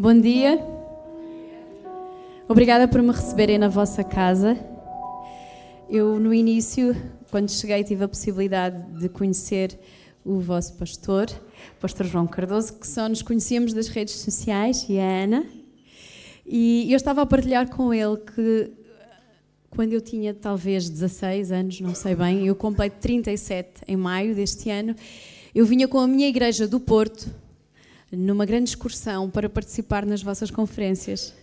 Bom dia. Obrigada por me receberem na vossa casa. Eu, no início, quando cheguei, tive a possibilidade de conhecer o vosso pastor, pastor João Cardoso, que só nos conhecíamos das redes sociais, e a Ana. E eu estava a partilhar com ele que quando eu tinha talvez 16 anos, não sei bem, eu completo 37 em maio deste ano, eu vinha com a minha igreja do Porto numa grande excursão para participar nas vossas conferências.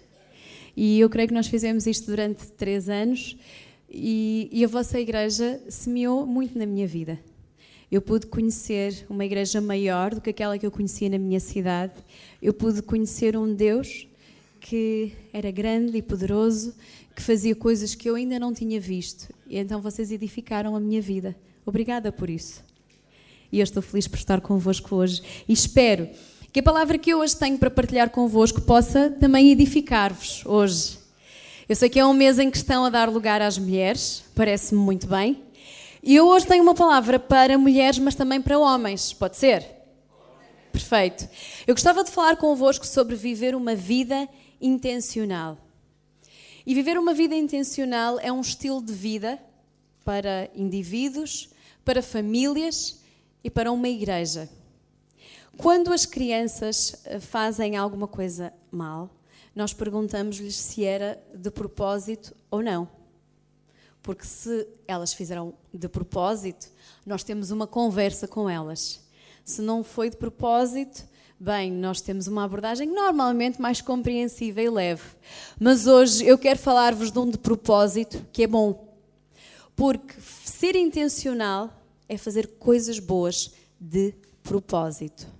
E eu creio que nós fizemos isto durante três anos e, e a vossa igreja semeou muito na minha vida. Eu pude conhecer uma igreja maior do que aquela que eu conhecia na minha cidade. Eu pude conhecer um Deus que era grande e poderoso, que fazia coisas que eu ainda não tinha visto. E então vocês edificaram a minha vida. Obrigada por isso. E eu estou feliz por estar convosco hoje. E espero que a palavra que eu hoje tenho para partilhar convosco possa também edificar-vos hoje. Eu sei que é um mês em que estão a dar lugar às mulheres, parece-me muito bem. E eu hoje tenho uma palavra para mulheres, mas também para homens. Pode ser? Perfeito. Eu gostava de falar convosco sobre viver uma vida intencional. E viver uma vida intencional é um estilo de vida para indivíduos, para famílias e para uma igreja. Quando as crianças eh, fazem alguma coisa mal, nós perguntamos-lhes se era de propósito ou não. Porque se elas fizeram de propósito, nós temos uma conversa com elas. Se não foi de propósito, bem, nós temos uma abordagem normalmente mais compreensiva e leve. Mas hoje eu quero falar-vos de um de propósito que é bom. Porque ser intencional é fazer coisas boas de propósito.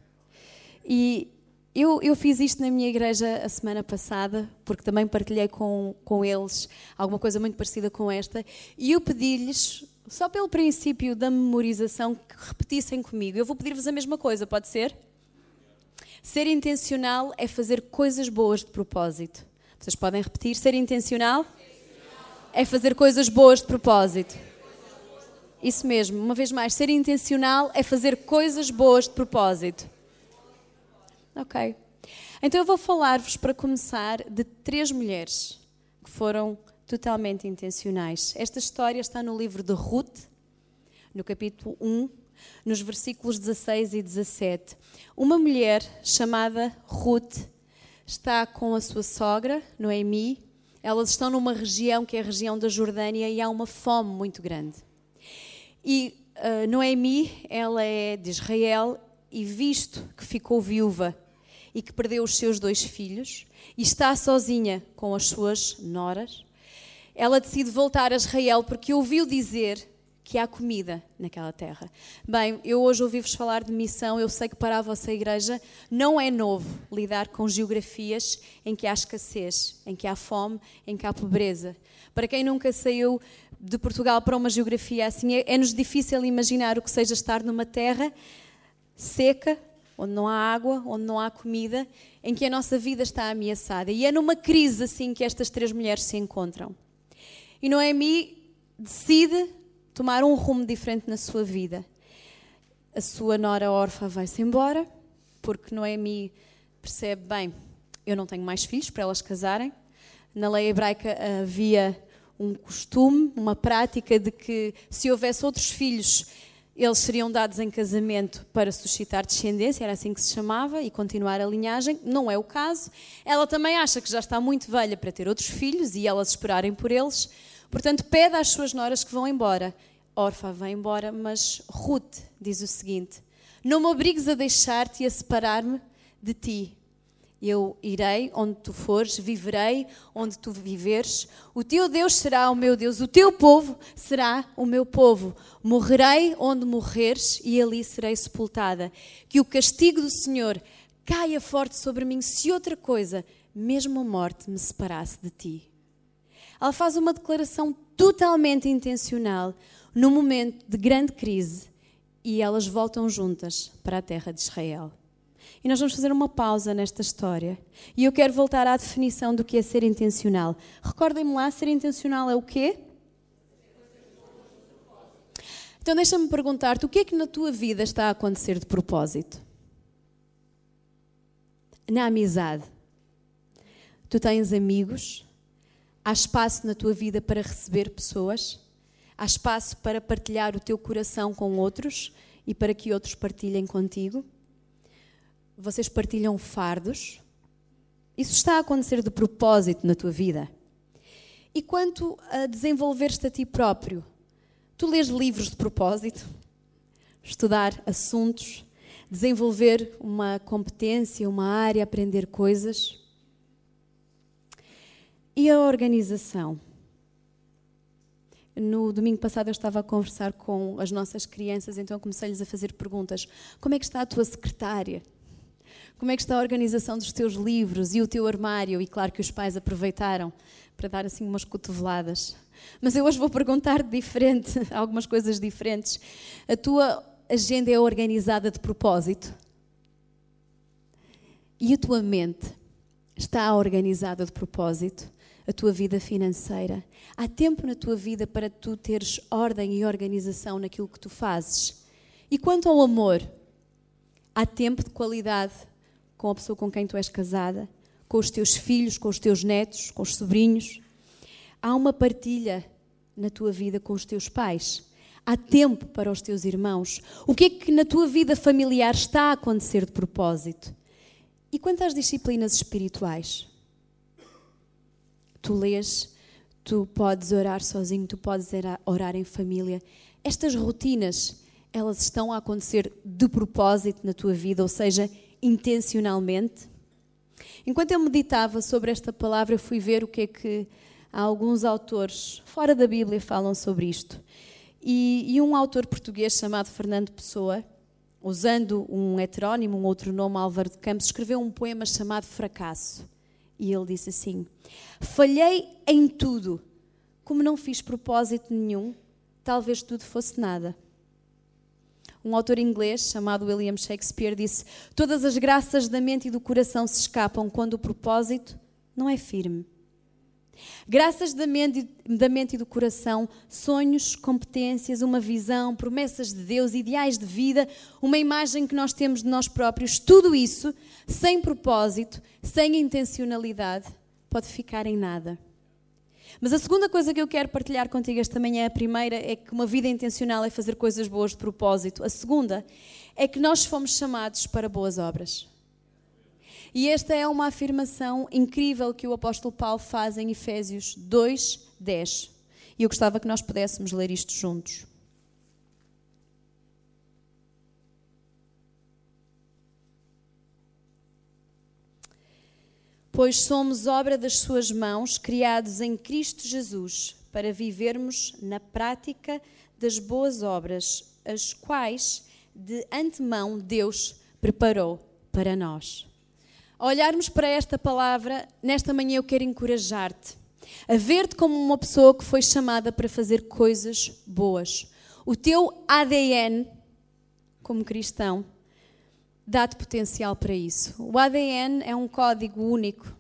E eu, eu, fiz isto na minha igreja a semana passada, porque também partilhei com, com eles alguma coisa muito parecida com esta, e eu pedi-lhes, só pelo princípio da memorização, que repetissem comigo. Eu vou pedir-vos a mesma coisa, pode ser? Ser intencional é fazer coisas boas de propósito. Vocês podem repetir? Ser intencional é fazer coisas boas de propósito. Isso mesmo, uma vez mais, ser intencional é fazer coisas boas de propósito. Ok. Então eu vou falar-vos, para começar, de três mulheres que foram totalmente intencionais. Esta história está no livro de Ruth, no capítulo 1, nos versículos 16 e 17. Uma mulher chamada Ruth está com a sua sogra, Noemi. Elas estão numa região que é a região da Jordânia e há uma fome muito grande. E uh, Noemi, ela é de Israel e visto que ficou viúva e que perdeu os seus dois filhos e está sozinha com as suas noras, ela decide voltar a Israel porque ouviu dizer que há comida naquela terra. Bem, eu hoje ouvi-vos falar de missão, eu sei que para a vossa igreja não é novo lidar com geografias em que há escassez, em que há fome, em que há pobreza. Para quem nunca saiu de Portugal para uma geografia assim, é-nos difícil imaginar o que seja estar numa terra seca, onde não há água, onde não há comida, em que a nossa vida está ameaçada. E é numa crise assim que estas três mulheres se encontram. E Noemi decide tomar um rumo diferente na sua vida. A sua nora órfã vai-se embora, porque Noemi percebe, bem, eu não tenho mais filhos para elas casarem. Na lei hebraica havia um costume, uma prática de que se houvesse outros filhos eles seriam dados em casamento para suscitar descendência, era assim que se chamava, e continuar a linhagem. Não é o caso. Ela também acha que já está muito velha para ter outros filhos e elas esperarem por eles. Portanto, pede às suas noras que vão embora. Orfa vai embora, mas Ruth diz o seguinte: Não me obrigues a deixar-te e a separar-me de ti. Eu irei onde tu fores, viverei onde tu viveres. O teu Deus será o meu Deus, o teu povo será o meu povo. Morrerei onde morreres e ali serei sepultada. Que o castigo do Senhor caia forte sobre mim, se outra coisa, mesmo a morte, me separasse de ti. Ela faz uma declaração totalmente intencional num momento de grande crise e elas voltam juntas para a terra de Israel. E nós vamos fazer uma pausa nesta história. E eu quero voltar à definição do que é ser intencional. Recordem-me lá, ser intencional é o quê? Então deixa-me perguntar-te, o que é que na tua vida está a acontecer de propósito? Na amizade. Tu tens amigos? Há espaço na tua vida para receber pessoas? Há espaço para partilhar o teu coração com outros e para que outros partilhem contigo? Vocês partilham fardos? Isso está a acontecer de propósito na tua vida. E quanto a desenvolver-te a ti próprio, tu lês livros de propósito? Estudar assuntos, desenvolver uma competência, uma área, aprender coisas? E a organização? No domingo passado eu estava a conversar com as nossas crianças, então comecei-lhes a fazer perguntas. Como é que está a tua secretária? Como é que está a organização dos teus livros e o teu armário? E claro que os pais aproveitaram para dar assim umas cotoveladas. Mas eu hoje vou perguntar diferente, algumas coisas diferentes. A tua agenda é organizada de propósito? E a tua mente está organizada de propósito? a tua vida financeira. Há tempo na tua vida para tu teres ordem e organização naquilo que tu fazes. E quanto ao amor, há tempo de qualidade com a pessoa com quem tu és casada, com os teus filhos, com os teus netos, com os sobrinhos. Há uma partilha na tua vida com os teus pais. Há tempo para os teus irmãos. O que é que na tua vida familiar está a acontecer de propósito? E quanto às disciplinas espirituais? tu lês, tu podes orar sozinho, tu podes orar em família. Estas rotinas, elas estão a acontecer de propósito na tua vida, ou seja, intencionalmente. Enquanto eu meditava sobre esta palavra, eu fui ver o que é que alguns autores fora da Bíblia falam sobre isto. E, e um autor português chamado Fernando Pessoa, usando um heterónimo, um outro nome, Álvaro de Campos, escreveu um poema chamado Fracasso. E ele disse assim: Falhei em tudo. Como não fiz propósito nenhum, talvez tudo fosse nada. Um autor inglês chamado William Shakespeare disse: Todas as graças da mente e do coração se escapam quando o propósito não é firme. Graças da mente, da mente e do coração, sonhos, competências, uma visão, promessas de Deus, ideais de vida, uma imagem que nós temos de nós próprios, tudo isso, sem propósito, sem intencionalidade, pode ficar em nada. Mas a segunda coisa que eu quero partilhar contigo esta manhã, a primeira é que uma vida intencional é fazer coisas boas de propósito. A segunda é que nós fomos chamados para boas obras. E esta é uma afirmação incrível que o apóstolo Paulo faz em Efésios 2, 10. E eu gostava que nós pudéssemos ler isto juntos. Pois somos obra das Suas mãos, criados em Cristo Jesus, para vivermos na prática das boas obras, as quais de antemão Deus preparou para nós. Olharmos para esta palavra, nesta manhã eu quero encorajar-te a ver-te como uma pessoa que foi chamada para fazer coisas boas. O teu ADN, como cristão, dá-te potencial para isso. O ADN é um código único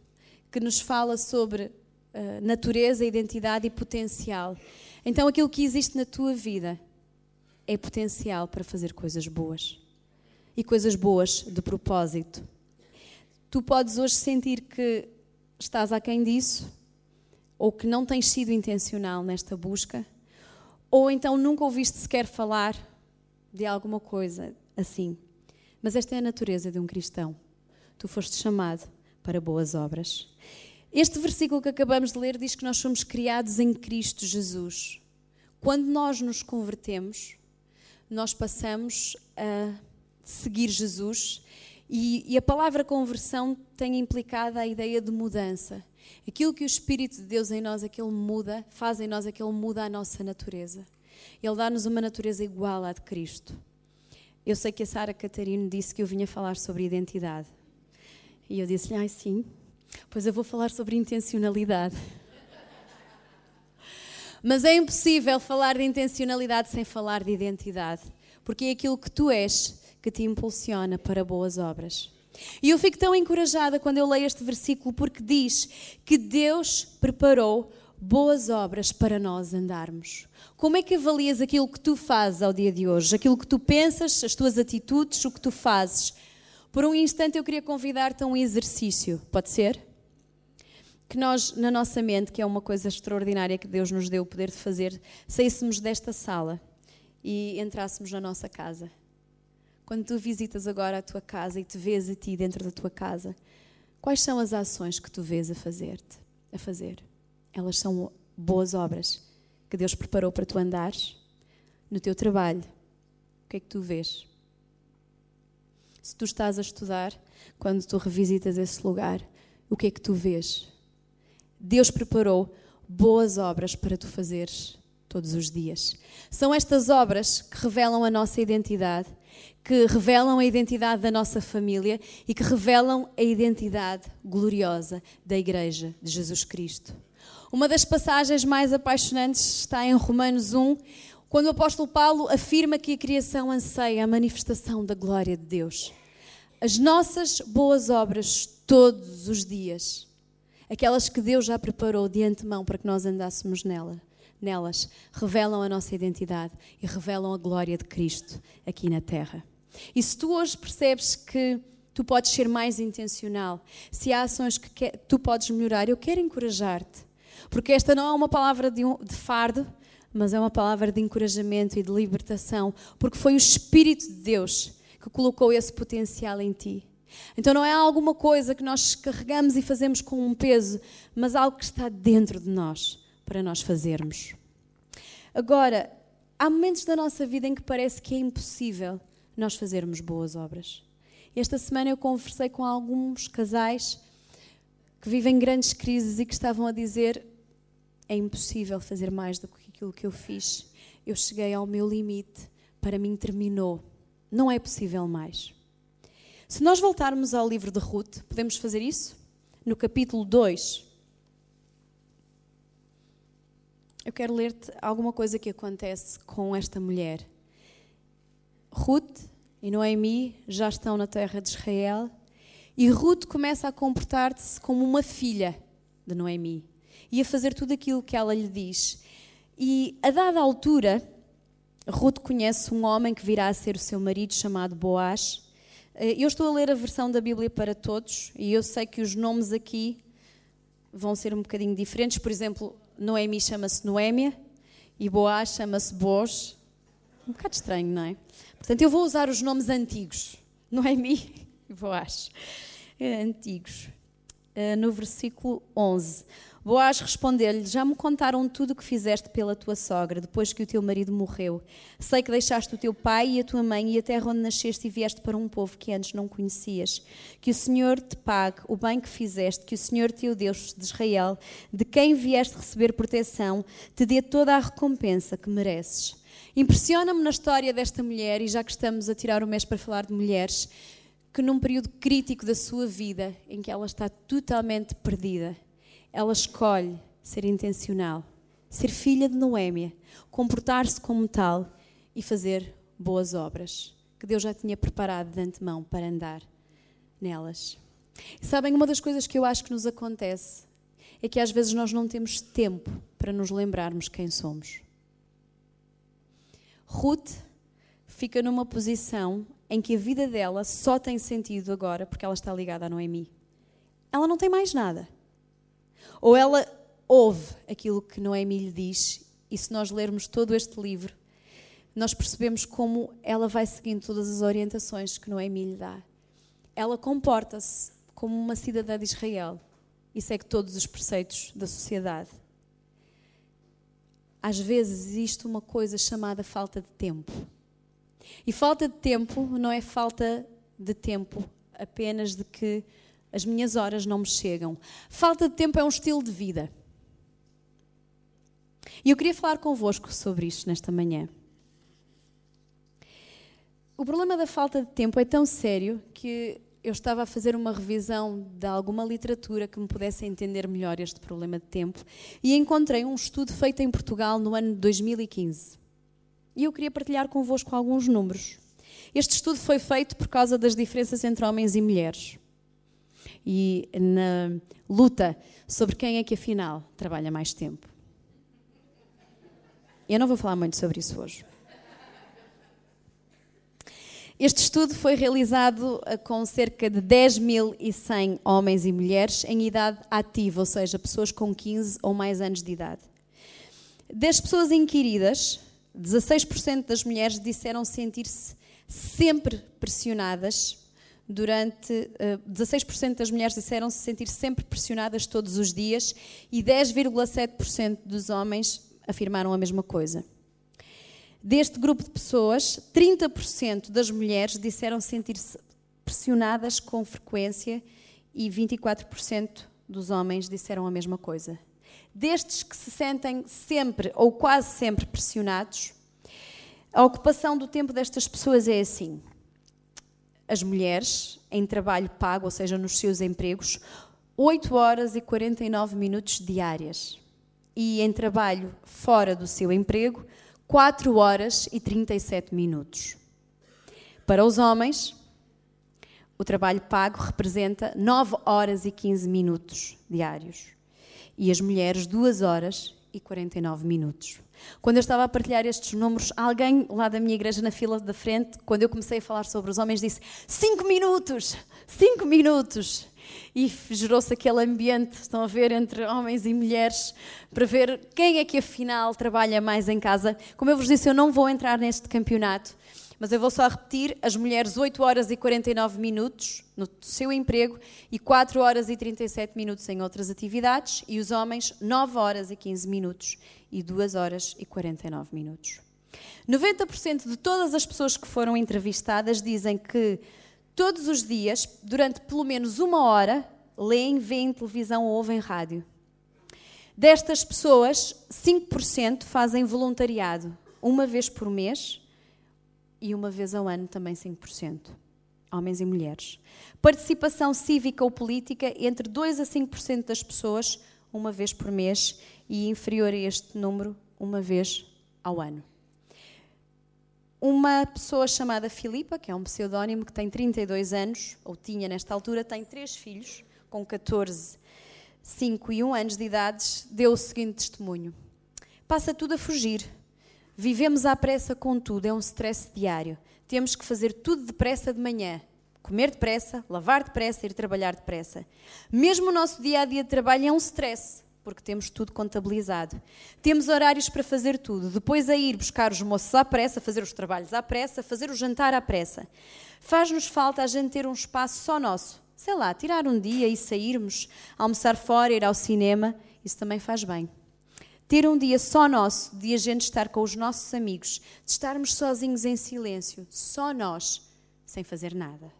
que nos fala sobre uh, natureza, identidade e potencial. Então, aquilo que existe na tua vida é potencial para fazer coisas boas. E coisas boas de propósito. Tu podes hoje sentir que estás aquém disso, ou que não tens sido intencional nesta busca, ou então nunca ouviste sequer falar de alguma coisa assim. Mas esta é a natureza de um cristão. Tu foste chamado para boas obras. Este versículo que acabamos de ler diz que nós somos criados em Cristo Jesus. Quando nós nos convertemos, nós passamos a seguir Jesus e, e, a palavra conversão tem implicado a ideia de mudança. Aquilo que o Espírito de Deus em nós, aquele muda, faz em nós, aquele muda a nossa natureza. Ele dá-nos uma natureza igual à de Cristo. Eu sei que a Sara Catarino disse que eu vinha falar sobre identidade. E eu disse-lhe, ai sim, pois eu vou falar sobre intencionalidade. Mas é impossível falar de intencionalidade sem falar de identidade, porque é aquilo que tu és que te impulsiona para boas obras. E eu fico tão encorajada quando eu leio este versículo porque diz que Deus preparou boas obras para nós andarmos. Como é que avalias aquilo que tu fazes ao dia de hoje? Aquilo que tu pensas, as tuas atitudes, o que tu fazes? Por um instante eu queria convidar-te a um exercício, pode ser? que nós, na nossa mente, que é uma coisa extraordinária que Deus nos deu o poder de fazer, saíssemos desta sala e entrássemos na nossa casa. Quando tu visitas agora a tua casa e te vês a ti dentro da tua casa, quais são as ações que tu vês a fazer-te, a fazer? Elas são boas obras que Deus preparou para tu andares no teu trabalho. O que é que tu vês? Se tu estás a estudar, quando tu revisitas esse lugar, o que é que tu vês? Deus preparou boas obras para tu fazeres todos os dias. São estas obras que revelam a nossa identidade, que revelam a identidade da nossa família e que revelam a identidade gloriosa da Igreja de Jesus Cristo. Uma das passagens mais apaixonantes está em Romanos 1, quando o apóstolo Paulo afirma que a criação anseia a manifestação da glória de Deus. As nossas boas obras todos os dias, aquelas que Deus já preparou de antemão para que nós andássemos nela, nelas, revelam a nossa identidade e revelam a glória de Cristo aqui na terra. E se tu hoje percebes que tu podes ser mais intencional, se há ações que tu podes melhorar, eu quero encorajar-te. Porque esta não é uma palavra de, um, de fardo, mas é uma palavra de encorajamento e de libertação, porque foi o Espírito de Deus que colocou esse potencial em ti. Então não é alguma coisa que nós carregamos e fazemos com um peso, mas algo que está dentro de nós para nós fazermos. Agora, há momentos da nossa vida em que parece que é impossível nós fazermos boas obras. Esta semana eu conversei com alguns casais que vivem grandes crises e que estavam a dizer: é impossível fazer mais do que aquilo que eu fiz. Eu cheguei ao meu limite, para mim terminou. Não é possível mais. Se nós voltarmos ao livro de Ruth, podemos fazer isso? No capítulo 2. Eu quero ler-te alguma coisa que acontece com esta mulher. Ruth e Noemi já estão na terra de Israel e Ruth começa a comportar-se como uma filha de Noemi e a fazer tudo aquilo que ela lhe diz. E a dada altura, Ruth conhece um homem que virá a ser o seu marido, chamado Boaz. Eh, eu estou a ler a versão da Bíblia para todos e eu sei que os nomes aqui vão ser um bocadinho diferentes. Por exemplo, Noemi chama-se Noémia e Boaz chama-se Boaz. Um bocado estranho, não é? Portanto, eu vou usar os nomes antigos. Noemi e Boaz. É, antigos. Eh, no versículo 11. Boaz respondeu-lhe: Já me contaram tudo o que fizeste pela tua sogra, depois que o teu marido morreu. Sei que deixaste o teu pai e a tua mãe e a terra onde nasceste e vieste para um povo que antes não conhecias. Que o Senhor te pague o bem que fizeste, que o Senhor teu Deus de Israel, de quem vieste receber proteção, te dê toda a recompensa que mereces. Impressiona-me na história desta mulher, e já que estamos a tirar o mês para falar de mulheres, que num período crítico da sua vida, em que ela está totalmente perdida, ela escolhe ser intencional, ser filha de Noémia, comportar-se como tal e fazer boas obras que Deus já tinha preparado de antemão para andar nelas. E sabem, uma das coisas que eu acho que nos acontece é que às vezes nós não temos tempo para nos lembrarmos quem somos. Ruth fica numa posição em que a vida dela só tem sentido agora porque ela está ligada a Noemi. Ela não tem mais nada. Ou ela ouve aquilo que Noemi lhe diz, e se nós lermos todo este livro, nós percebemos como ela vai seguindo todas as orientações que Noemi lhe dá. Ela comporta-se como uma cidadã de Israel e segue todos os preceitos da sociedade. Às vezes existe uma coisa chamada falta de tempo. E falta de tempo não é falta de tempo apenas de que as minhas horas não me chegam. Falta de tempo é um estilo de vida. E eu queria falar convosco sobre isto nesta manhã. O problema da falta de tempo é tão sério que eu estava a fazer uma revisão de alguma literatura que me pudesse entender melhor este problema de tempo e encontrei um estudo feito em Portugal no ano de 2015. E eu queria partilhar convosco alguns números. Este estudo foi feito por causa das diferenças entre homens e mulheres e na luta sobre quem é que afinal trabalha mais tempo. Eu não vou falar muito sobre isso hoje. Este estudo foi realizado eh, com cerca de 10.100 homens e mulheres em idade ativa, ou seja, pessoas com 15 ou mais anos de idade. Das pessoas inquiridas, 16% das mulheres disseram sentir-se sempre pressionadas durante uh, eh, 16% das mulheres disseram se sentir sempre pressionadas todos os dias e 10,7% dos homens afirmaram a mesma coisa. Deste grupo de pessoas, 30% das mulheres disseram sentir-se pressionadas com frequência e 24% dos homens disseram a mesma coisa. Destes que se sentem sempre ou quase sempre pressionados, a ocupação do tempo destas pessoas é assim: as mulheres em trabalho pago, ou seja, nos seus empregos, 8 horas e 49 minutos diárias. E em trabalho fora do seu emprego, 4 horas e 37 minutos. Para os homens, o trabalho pago representa 9 horas e 15 minutos diários. E as mulheres, 2 horas e 49 minutos. Quando eu estava a partilhar estes números, alguém lá da minha igreja na fila da frente, quando eu comecei a falar sobre os homens, disse: 5 minutos! 5 minutos! E gerou-se aquele ambiente, estão a ver, entre homens e mulheres, para ver quem é que afinal trabalha mais em casa. Como eu vos disse, eu não vou entrar neste campeonato, mas eu vou só repetir: as mulheres 8 horas e 49 minutos no seu emprego e 4 horas e 37 minutos em outras atividades, e os homens 9 horas e 15 minutos e 2 horas e 49 minutos. 90% de todas as pessoas que foram entrevistadas dizem que todos os dias, durante pelo menos uma hora, leem, veem televisão ou ouvem rádio. Destas pessoas, 5% fazem voluntariado, uma vez por mês e uma vez ao ano também 5%, homens e mulheres. Participação cívica ou política, entre 2 a 5% das pessoas, uma vez por mês, e inferior a este número, uma vez ao ano. Uma pessoa chamada Filipa, que é um pseudónimo que tem 32 anos, ou tinha nesta altura, tem três filhos, com 14, 5 e 1 anos de idade, deu o seguinte testemunho: Passa tudo a fugir. Vivemos à pressa com tudo, é um stress diário. Temos que fazer tudo depressa de manhã. Comer depressa, lavar depressa, ir trabalhar depressa. Mesmo o nosso dia a dia de trabalho é um stress porque temos tudo contabilizado. Temos horários para fazer tudo. Depois a ir buscar os moços à pressa, fazer os trabalhos à pressa, fazer o jantar à pressa. Faz-nos falta a gente ter um espaço só nosso. Sei lá, tirar um dia e sairmos, almoçar fora, ir ao cinema, isso também faz bem. Ter um dia só nosso, de a gente estar com os nossos amigos, de estarmos sozinhos em silêncio, só nós, sem fazer nada.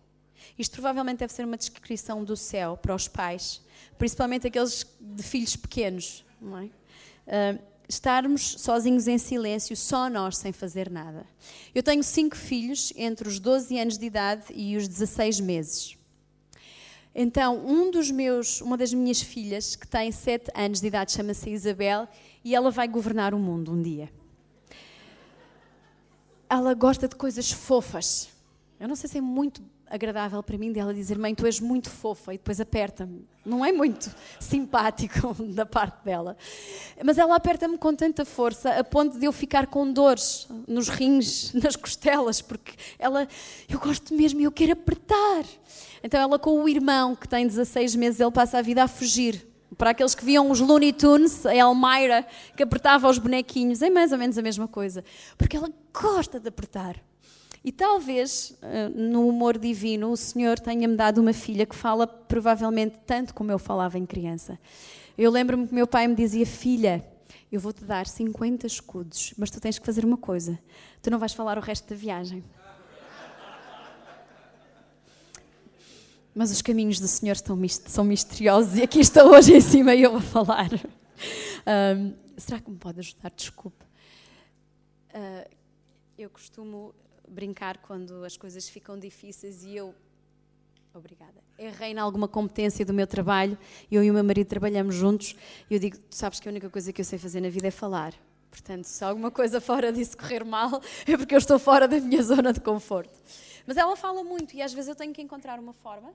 Isto provavelmente deve ser uma descrição do céu para os pais, principalmente aqueles de filhos pequenos. Não é? Uh, estarmos sozinhos em silêncio, só nós, sem fazer nada. Eu tenho cinco filhos entre os 12 anos de idade e os 16 meses. Então, um dos meus, uma das minhas filhas, que tem 7 anos de idade, chama-se Isabel, e ela vai governar o mundo um dia. Ela gosta de coisas fofas. Eu não sei se é muito agradável para mim dela dizer: Mãe, tu és muito fofa, e depois aperta-me. Não é muito simpático da parte dela. Mas ela aperta-me com tanta força a ponto de eu ficar com dores nos rins, nas costelas, porque ela, eu gosto mesmo e eu quero apertar. Então ela, com o irmão que tem 16 meses, ele passa a vida a fugir. Para aqueles que viam os Looney Tunes, a Elmira, que apertava os bonequinhos, é mais ou menos a mesma coisa. Porque ela gosta de apertar. E talvez, eh, no humor divino, o Senhor tenha-me dado uma filha que fala provavelmente tanto como eu falava em criança. Eu lembro-me que meu pai me dizia: Filha, eu vou-te dar 50 escudos, mas tu tens que fazer uma coisa: tu não vais falar o resto da viagem. Mas os caminhos do Senhor são misteriosos e aqui estou hoje em cima eu vou falar. Um, será que me pode ajudar? Desculpe. Uh, eu costumo brincar quando as coisas ficam difíceis e eu. Obrigada. Errei em alguma competência do meu trabalho, eu e o meu marido trabalhamos juntos, e eu digo: tu sabes que a única coisa que eu sei fazer na vida é falar. Portanto, se alguma coisa fora disso correr mal, é porque eu estou fora da minha zona de conforto. Mas ela fala muito e às vezes eu tenho que encontrar uma forma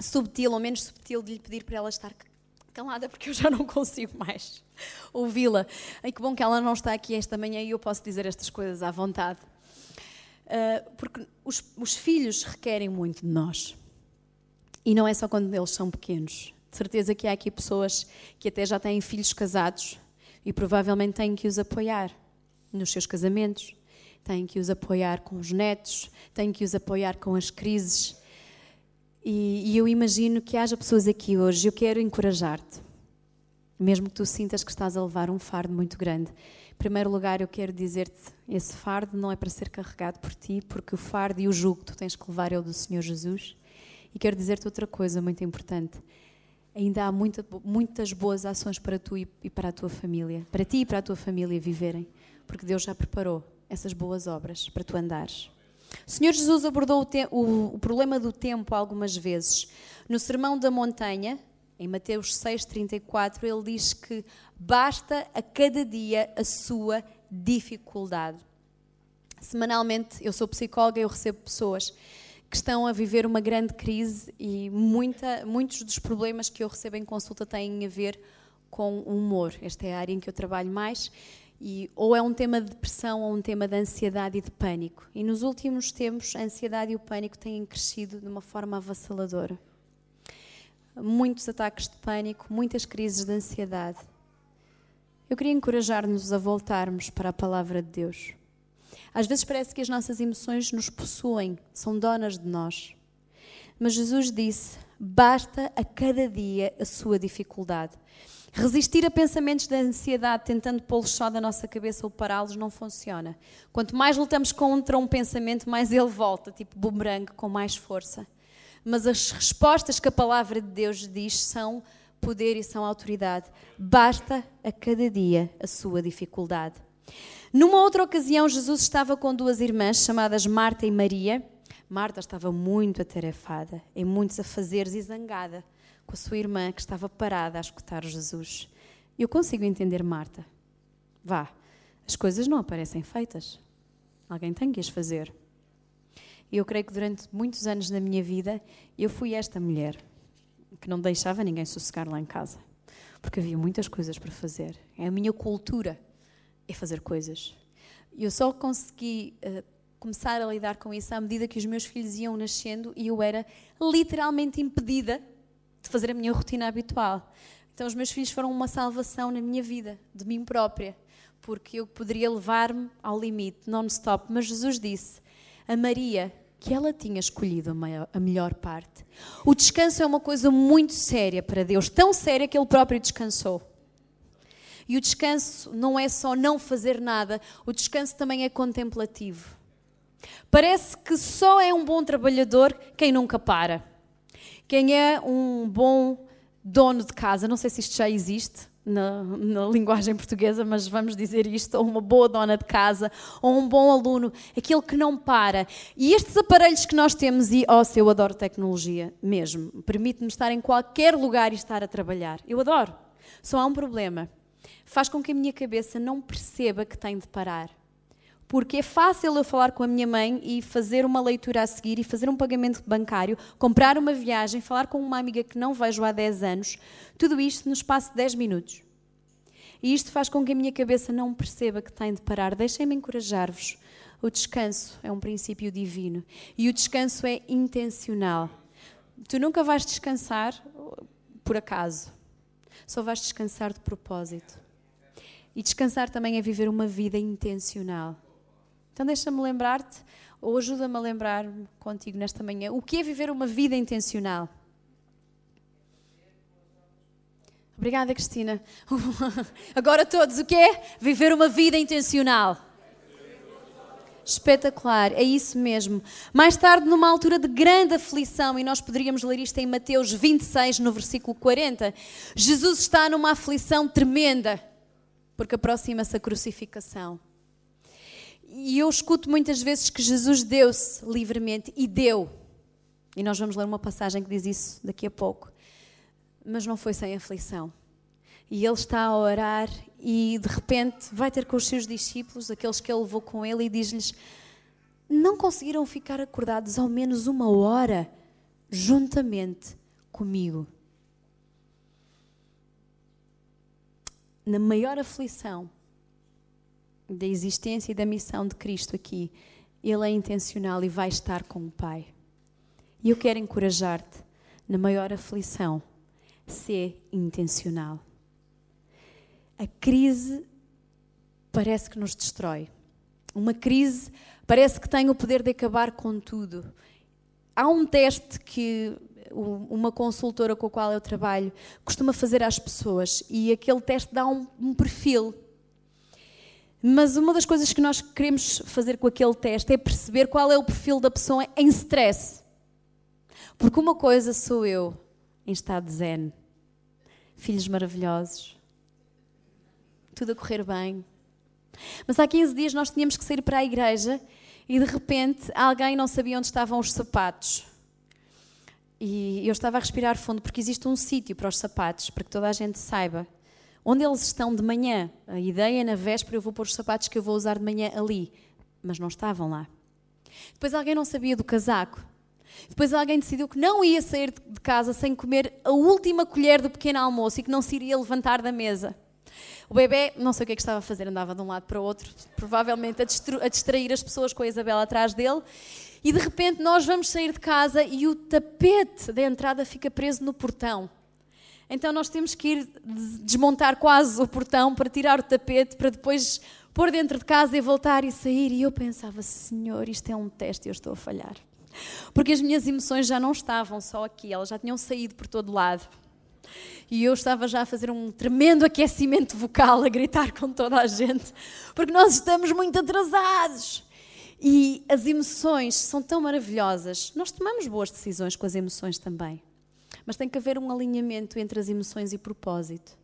subtil ou menos subtil de lhe pedir para ela estar calada porque eu já não consigo mais ouvi-la. E que bom que ela não está aqui esta manhã e eu posso dizer estas coisas à vontade. Uh, porque os, os filhos requerem muito de nós. E não é só quando eles são pequenos. De certeza que há aqui pessoas que até já têm filhos casados e provavelmente têm que os apoiar nos seus casamentos, têm que os apoiar com os netos, têm que os apoiar com as crises. E, e eu imagino que haja pessoas aqui hoje, eu quero encorajar-te, mesmo que tu sintas que estás a levar um fardo muito grande. Em primeiro lugar, eu quero dizer-te: esse fardo não é para ser carregado por ti, porque o fardo e o jugo que tu tens que levar é o do Senhor Jesus. E quero dizer-te outra coisa muito importante. Ainda há muita, muitas boas ações para tu e para a tua família, para ti e para a tua família viverem, porque Deus já preparou essas boas obras para tu andares. O Senhor Jesus abordou o, o, o problema do tempo algumas vezes. No Sermão da Montanha, em Mateus 6,34, ele diz que basta a cada dia a sua dificuldade. Semanalmente, eu sou psicóloga e eu recebo pessoas que estão a viver uma grande crise e muita, muitos dos problemas que eu recebo em consulta têm a ver com o humor. Esta é a área em que eu trabalho mais. E, ou é um tema de depressão ou um tema de ansiedade e de pânico. E nos últimos tempos, a ansiedade e o pânico têm crescido de uma forma avassaladora. Muitos ataques de pânico, muitas crises de ansiedade. Eu queria encorajar-nos a voltarmos para a palavra de Deus. Às vezes parece que as nossas emoções nos possuem, são donas de nós. Mas Jesus disse: basta a cada dia a sua dificuldade. Resistir a pensamentos de ansiedade tentando pô-los só da nossa cabeça ou pará-los não funciona. Quanto mais lutamos contra um pensamento, mais ele volta, tipo bumerangue, com mais força. Mas as respostas que a palavra de Deus diz são poder e são autoridade. Basta a cada dia a sua dificuldade. Numa outra ocasião, Jesus estava com duas irmãs chamadas Marta e Maria. Marta estava muito atarefada, em muitos afazeres e zangada com a sua irmã que estava parada a escutar Jesus. Eu consigo entender Marta. Vá, as coisas não aparecem feitas. Alguém tem que as fazer. Eu creio que durante muitos anos da minha vida eu fui esta mulher que não deixava ninguém sossegar lá em casa, porque havia muitas coisas para fazer. É a minha cultura é fazer coisas. Eu só consegui uh, começar a lidar com isso à medida que os meus filhos iam nascendo e eu era literalmente impedida de fazer a minha rotina habitual. Então, os meus filhos foram uma salvação na minha vida, de mim própria, porque eu poderia levar-me ao limite, non-stop. Mas Jesus disse a Maria que ela tinha escolhido a, maior, a melhor parte. O descanso é uma coisa muito séria para Deus, tão séria que Ele próprio descansou. E o descanso não é só não fazer nada, o descanso também é contemplativo. Parece que só é um bom trabalhador quem nunca para. Quem é um bom dono de casa, não sei se isto já existe na, na, linguagem portuguesa, mas vamos dizer isto, ou uma boa dona de casa, ou um bom aluno, aquele que não para. E estes aparelhos que nós temos, e, oh, eu adoro tecnologia mesmo, permite-me estar em qualquer lugar e estar a trabalhar. Eu adoro. Só há um problema. Faz com que a minha cabeça não perceba que tem de parar porque é fácil eu falar com a minha mãe e fazer uma leitura a seguir e fazer um pagamento bancário, comprar uma viagem, falar com uma amiga que não vejo há 10 anos, tudo isto no espaço de 10 minutos. E isto faz com que a minha cabeça não perceba que tem de parar. Deixem-me encorajar-vos. O descanso é um princípio divino e o descanso é intencional. Tu nunca vais descansar por acaso, só vais descansar de propósito. E descansar também é viver uma vida intencional. Então deixa-me lembrar-te, ou ajuda-me a lembrar contigo nesta manhã, o que é viver uma vida intencional. Obrigada, Cristina. Agora todos, o que é? Viver uma vida intencional. Espetacular, é isso mesmo. Mais tarde, numa altura de grande aflição, e nós poderíamos ler isto em Mateus 26, no versículo 40, Jesus está numa aflição tremenda, porque aproxima-se a crucificação. E eu escuto muitas vezes que Jesus deu-se livremente e deu. E nós vamos ler uma passagem que diz isso daqui a pouco. Mas não foi sem aflição. E ele está a orar e de repente vai ter com os seus discípulos, aqueles que ele levou com ele, e diz-lhes: Não conseguiram ficar acordados ao menos uma hora juntamente comigo. Na maior aflição, da existência e da missão de Cristo aqui, Ele é intencional e vai estar com o Pai. E eu quero encorajar-te, na maior aflição, ser intencional. A crise parece que nos destrói. Uma crise parece que tem o poder de acabar com tudo. Há um teste que uma consultora com a qual eu trabalho costuma fazer às pessoas e aquele teste dá um, um perfil. Mas uma das coisas que nós queremos fazer com aquele teste é perceber qual é o perfil da pessoa em stress. Porque uma coisa sou eu em estado zen, filhos maravilhosos, tudo a correr bem. Mas há 15 dias nós tínhamos que sair para a igreja e de repente alguém não sabia onde estavam os sapatos. E eu estava a respirar fundo porque existe um sítio para os sapatos, para que toda a gente saiba onde eles estão de manhã. A ideia na véspera eu vou pôr os sapatos que eu vou usar de manhã ali, mas não estavam lá. Depois alguém não sabia do casaco. Depois alguém decidiu que não ia sair de casa sem comer a última colher do pequeno almoço e que não se iria levantar da mesa. O bebê, não sei o que é que estava a fazer, andava de um lado para o outro, provavelmente a, a distrair as pessoas com a Isabela atrás dele. E de repente nós vamos sair de casa e o tapete da entrada fica preso no portão. Então nós temos que ir desmontar quase o portão para tirar o tapete, para depois pôr dentro de casa e voltar e sair. E eu pensava, Senhor, isto é um teste eu estou a falhar. Porque as minhas emoções já não estavam só aqui, elas já tinham saído por todo lado. E eu estava já a fazer um tremendo aquecimento vocal, a gritar com toda a gente, porque nós estamos muito atrasados. E as emoções são tão maravilhosas. Nós tomamos boas decisões com as emoções também. Mas tem que haver um alinhamento entre as emoções e propósito.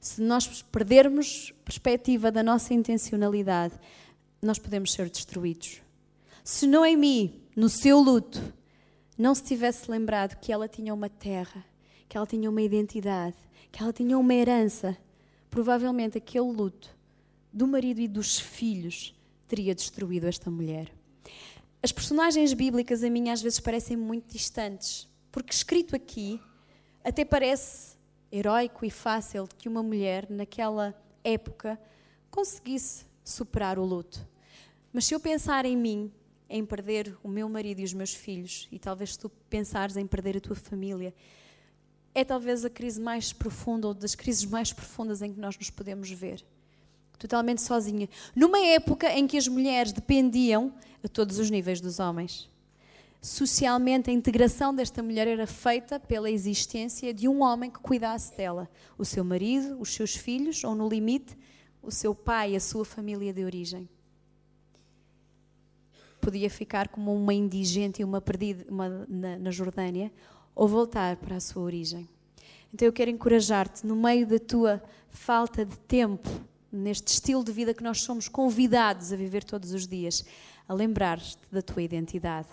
Se nós perdermos perspectiva da nossa intencionalidade, nós podemos ser destruídos. Se Noemi, no seu luto, não se tivesse lembrado que ela tinha uma terra, que ela tinha uma identidade, que ela tinha uma herança, provavelmente aquele luto do marido e dos filhos teria destruído esta mulher. As personagens bíblicas a mim às vezes parecem muito distantes, porque escrito aqui até parece heróico e fácil que uma mulher naquela época conseguisse superar o luto. Mas se eu pensar em mim, em perder o meu marido e os meus filhos, e talvez tu pensares em perder a tua família, é talvez a crise mais profunda ou das crises mais profundas em que nós nos podemos ver totalmente sozinha, numa época em que as mulheres dependiam a todos os níveis dos homens. Socialmente, a integração desta mulher era feita pela existência de um homem que cuidasse dela, o seu marido, os seus filhos, ou no limite, o seu pai, a sua família de origem. Podia ficar como uma indigente e uma perdida uma, na, na Jordânia, ou voltar para a sua origem. Então eu quero encorajar-te, no meio da tua falta de tempo, neste estilo de vida que nós somos convidados a viver todos os dias, a lembrar-te da tua identidade.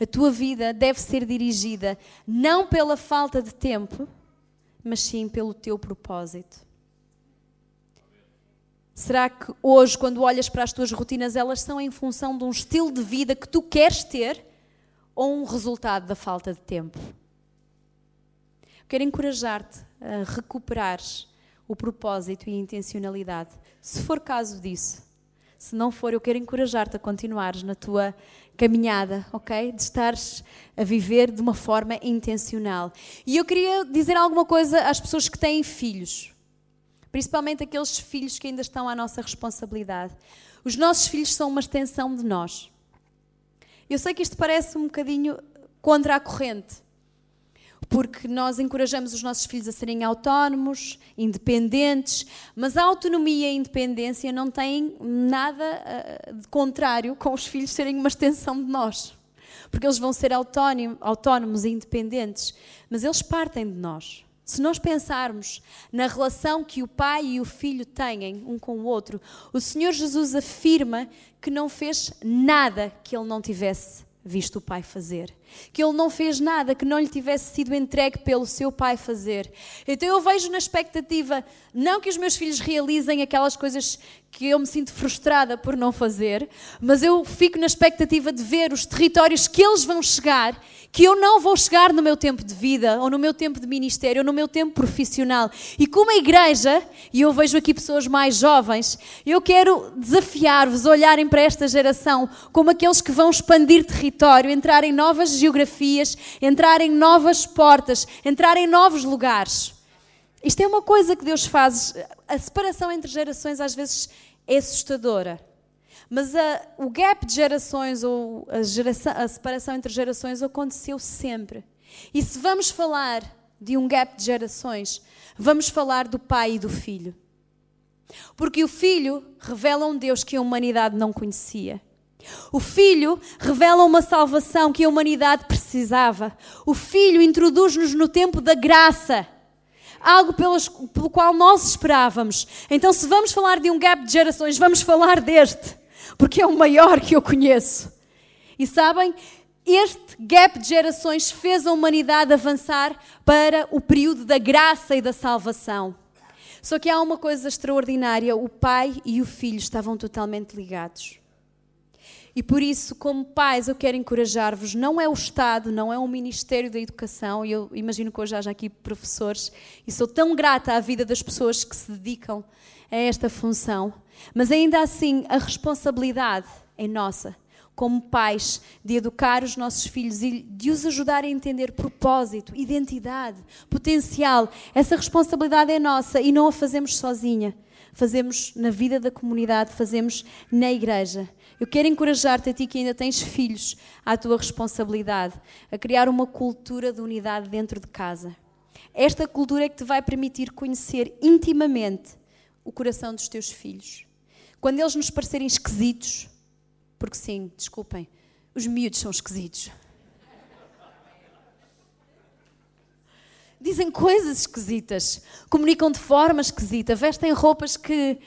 A tua vida deve ser dirigida não pela falta de tempo, mas sim pelo teu propósito. Será que hoje, quando olhas para as tuas rotinas, elas são em função de um estilo de vida que tu queres ter ou um resultado da falta de tempo? Quero encorajar-te a recuperares o propósito e a intencionalidade. Se for caso disso, se não for, eu quero encorajar-te a continuares na tua caminhada, ok? De estares a viver de uma forma intencional. E eu queria dizer alguma coisa às pessoas que têm filhos, principalmente aqueles filhos que ainda estão à nossa responsabilidade. Os nossos filhos são uma extensão de nós. Eu sei que isto parece um bocadinho contra a corrente, porque nós encorajamos os nossos filhos a serem autónomos, independentes, mas a autonomia e a independência não têm nada eh, de contrário com os filhos serem uma extensão de nós. Porque eles vão ser autónomos e independentes, mas eles partem de nós. Se nós pensarmos na relação que o pai e o filho têm um com o outro, o Senhor Jesus afirma que não fez nada que ele não tivesse visto o pai fazer. que ele não fez nada que não lhe tivesse sido entregue pelo seu pai fazer. Então eu vejo na expectativa, não que os meus filhos realizem aquelas coisas que eu me sinto frustrada por não fazer, mas eu fico na expectativa de ver os territórios que eles vão chegar, que eu não vou chegar no meu tempo de vida, ou no meu tempo de ministério, ou no meu tempo profissional. E como a igreja, e eu vejo aqui pessoas mais jovens, eu quero desafiar-vos a olharem para esta geração como aqueles que vão expandir território, entrar em novas geografias, entrar em novas portas, entrar em novos lugares. Isto é uma coisa que Deus faz. A separação entre gerações às vezes é assustadora. Mas a, o gap de gerações ou a, geração, a separação entre gerações aconteceu sempre. E se vamos falar de um gap de gerações, vamos falar do pai e do filho. Porque o filho revela um Deus que a humanidade não conhecia. O filho revela uma salvação que a humanidade precisava. O filho introduz-nos no tempo da graça algo pelos, pelo qual nós esperávamos. Então, se vamos falar de um gap de gerações, vamos falar deste, porque é o maior que eu conheço. E sabem, este gap de gerações fez a humanidade avançar para o período da graça e da salvação. Só que há uma coisa extraordinária: o pai e o filho estavam totalmente ligados. E por isso, como pais, eu quero encorajar-vos. Não é o Estado, não é o Ministério da Educação, e eu imagino que hoje haja aqui professores, e sou tão grata à vida das pessoas que se dedicam a esta função. Mas ainda assim, a responsabilidade é nossa, como pais, de educar os nossos filhos e de os ajudar a entender propósito, identidade, potencial. Essa responsabilidade é nossa e não a fazemos sozinha. Fazemos na vida da comunidade, fazemos na igreja. Eu quero encorajar-te a ti que ainda tens filhos, à tua responsabilidade, a criar uma cultura de unidade dentro de casa. Esta cultura é que te vai permitir conhecer intimamente o coração dos teus filhos. Quando eles nos parecerem esquisitos, porque sim, desculpem, os miúdos são esquisitos. Dizem coisas esquisitas, comunicam de forma esquisita, vestem roupas que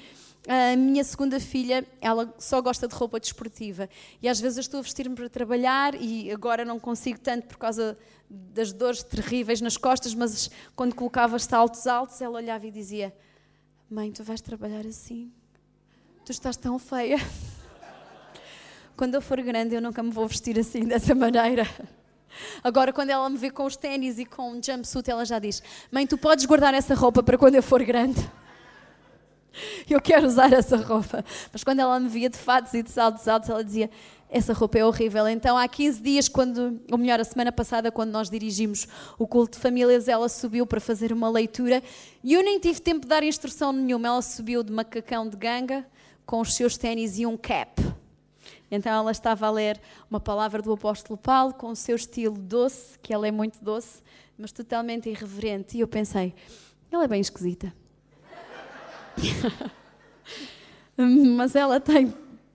a minha segunda filha, ela só gosta de roupa desportiva. E às vezes eu estou a vestir-me para trabalhar e agora não consigo tanto por causa das dores terríveis nas costas, mas quando colocava saltos altos, ela olhava e dizia: Mãe, tu vais trabalhar assim? Tu estás tão feia. Quando eu for grande, eu nunca me vou vestir assim, dessa maneira. Agora, quando ela me vê com os ténis e com um jumpsuit, ela já diz: Mãe, tu podes guardar essa roupa para quando eu for grande. eu quero usar essa roupa. Mas quando ela me via de fatos e de saltos altos, ela dizia: essa roupa é horrível. Então, há 15 dias, quando, ou melhor, a semana passada, quando nós dirigimos o culto de famílias, ela subiu para fazer uma leitura e eu nem tive tempo de dar instrução nenhuma. Ela subiu de macacão de ganga com os seus ténis e um cap. Então ela estava a ler uma palavra do apóstolo Paulo com o seu estilo doce, que ela é muito doce, mas totalmente irreverente. E eu pensei, ela é bem esquisita. Mas ela tem